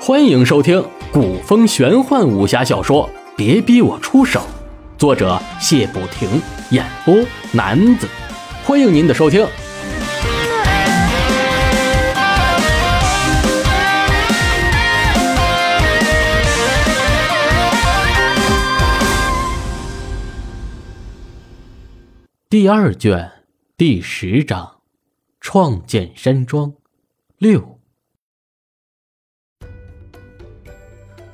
欢迎收听古风玄幻武侠小说《别逼我出手》，作者谢不停，演播男子。欢迎您的收听。第二卷第十章：创建山庄六。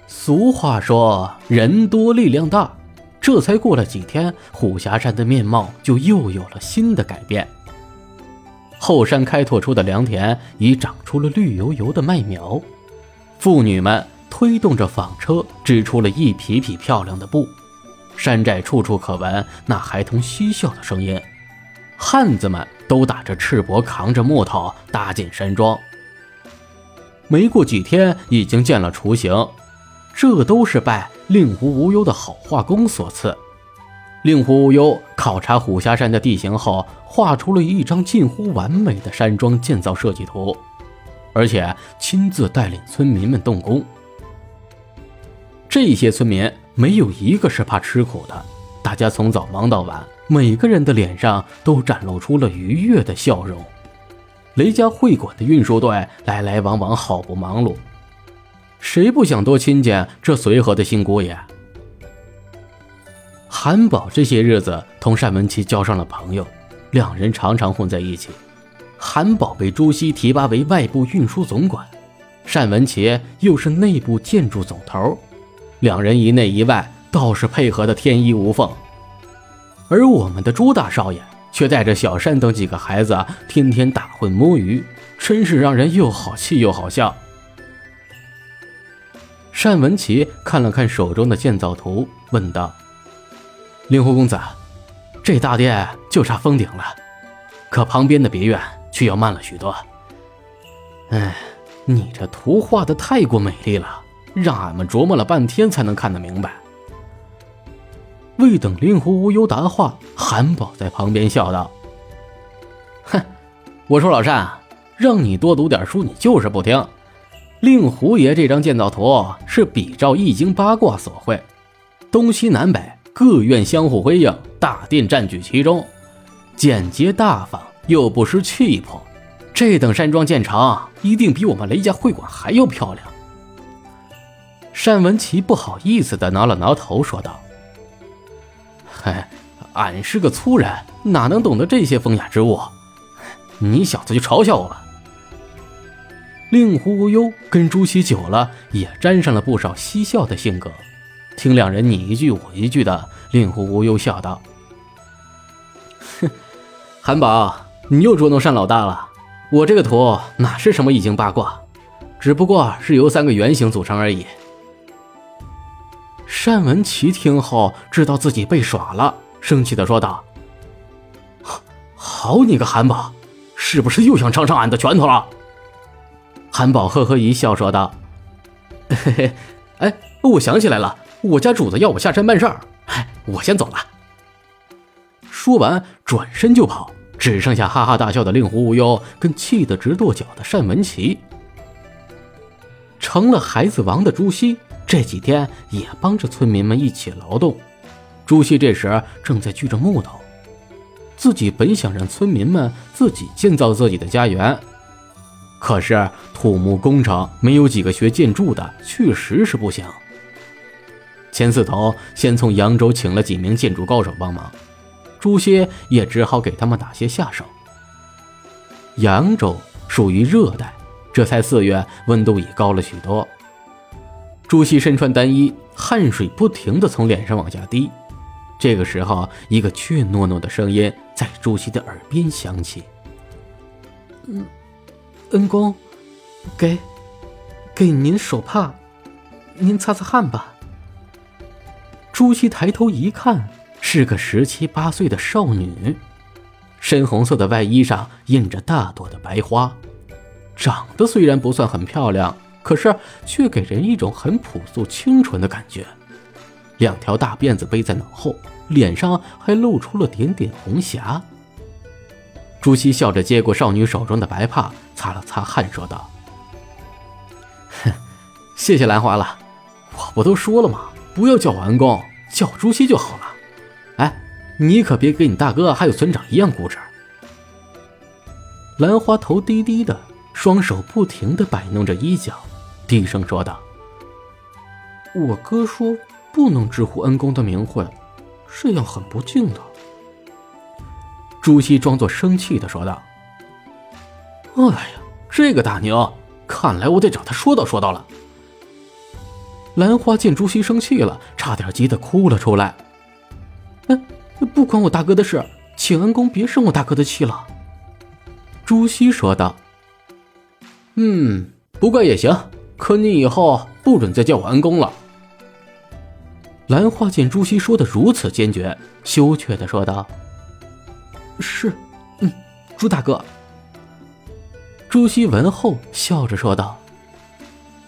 俗话说“人多力量大”，这才过了几天，虎峡山的面貌就又有了新的改变。后山开拓出的良田已长出了绿油油的麦苗，妇女们推动着纺车，织出了一匹匹漂亮的布。山寨处处可闻那孩童嬉笑的声音，汉子们都打着赤膊，扛着木头搭建山庄。没过几天，已经见了雏形。这都是拜令狐无忧的好画工所赐。令狐无忧考察虎霞山的地形后，画出了一张近乎完美的山庄建造设计图，而且亲自带领村民们动工。这些村民没有一个是怕吃苦的，大家从早忙到晚，每个人的脸上都展露出了愉悦的笑容。雷家会馆的运输队来来往往，好不忙碌。谁不想多亲近这随和的新姑爷？韩宝这些日子同单文琪交上了朋友，两人常常混在一起。韩宝被朱熹提拔为外部运输总管，单文琪又是内部建筑总头，两人一内一外倒是配合的天衣无缝。而我们的朱大少爷却带着小山等几个孩子天天打混摸鱼，真是让人又好气又好笑。单文琪看了看手中的建造图，问道：“令狐公子，这大殿就差封顶了，可旁边的别院却要慢了许多。哎，你这图画的太过美丽了，让俺们琢磨了半天才能看得明白。”未等令狐无忧答话，韩宝在旁边笑道：“哼，我说老单，让你多读点书，你就是不听。”令狐爷这张建造图是比照易经八卦所绘，东西南北各院相互辉映，大殿占据其中，简洁大方又不失气魄。这等山庄建成，一定比我们雷家会馆还要漂亮。单文琪不好意思地挠了挠头，说道：“嗨，俺是个粗人，哪能懂得这些风雅之物？你小子就嘲笑我吧。”令狐无忧跟朱熹久了，也沾上了不少嬉笑的性格。听两人你一句我一句的，令狐无忧笑道：“哼，韩宝，你又捉弄单老大了。我这个图哪是什么易经八卦，只不过是由三个圆形组成而已。”单文琪听后知道自己被耍了，生气的说道：“好你个韩宝，是不是又想尝尝俺的拳头了？”韩宝呵呵一笑，说道：“嘿嘿，哎，我想起来了，我家主子要我下山办事儿，哎，我先走了。”说完，转身就跑，只剩下哈哈大笑的令狐无忧跟气得直跺脚的单文琪。成了孩子王的朱熹这几天也帮着村民们一起劳动。朱熹这时正在锯着木头，自己本想让村民们自己建造自己的家园。可是土木工程没有几个学建筑的，确实是不行。钱四头先从扬州请了几名建筑高手帮忙，朱熹也只好给他们打些下手。扬州属于热带，这才四月，温度已高了许多。朱熹身穿单衣，汗水不停地从脸上往下滴。这个时候，一个怯懦懦的声音在朱熹的耳边响起：“嗯。”恩公，给，给您手帕，您擦擦汗吧。朱熹抬头一看，是个十七八岁的少女，深红色的外衣上印着大朵的白花，长得虽然不算很漂亮，可是却给人一种很朴素清纯的感觉。两条大辫子背在脑后，脸上还露出了点点红霞。朱熹笑着接过少女手中的白帕，擦了擦汗，说道：“哼，谢谢兰花了。我不都说了吗？不要叫我恩公，叫朱熹就好了。哎，你可别跟你大哥还有村长一样固执。”兰花头低低的，双手不停的摆弄着衣角，低声说道：“我哥说不能直呼恩公的名讳，这样很不敬的。”朱熹装作生气的说道：“哎呀，这个大牛，看来我得找他说道说道了。”兰花见朱熹生气了，差点急得哭了出来。“哎，不关我大哥的事，请恩公别生我大哥的气了。”朱熹说道。“嗯，不怪也行，可你以后不准再叫我恩公了。”兰花见朱熹说的如此坚决，羞怯的说道。是，嗯，朱大哥。朱熹闻后笑着说道：“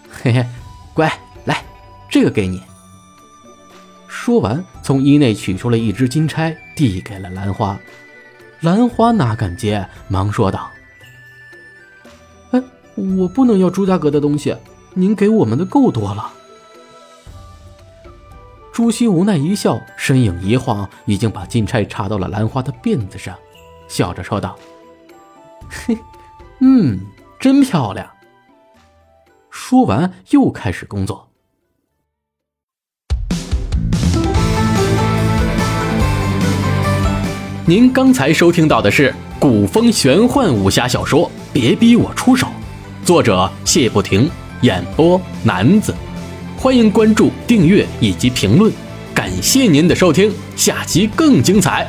嘿嘿，乖，来，这个给你。”说完，从衣内取出了一只金钗，递给了兰花。兰花哪敢接，忙说道：“哎，我不能要朱大哥的东西，您给我们的够多了。”朱熹无奈一笑，身影一晃，已经把金钗插到了兰花的辫子上，笑着说道：“嘿，嗯，真漂亮。”说完，又开始工作。您刚才收听到的是古风玄幻武侠小说《别逼我出手》，作者谢不停，演播男子。欢迎关注、订阅以及评论，感谢您的收听，下期更精彩。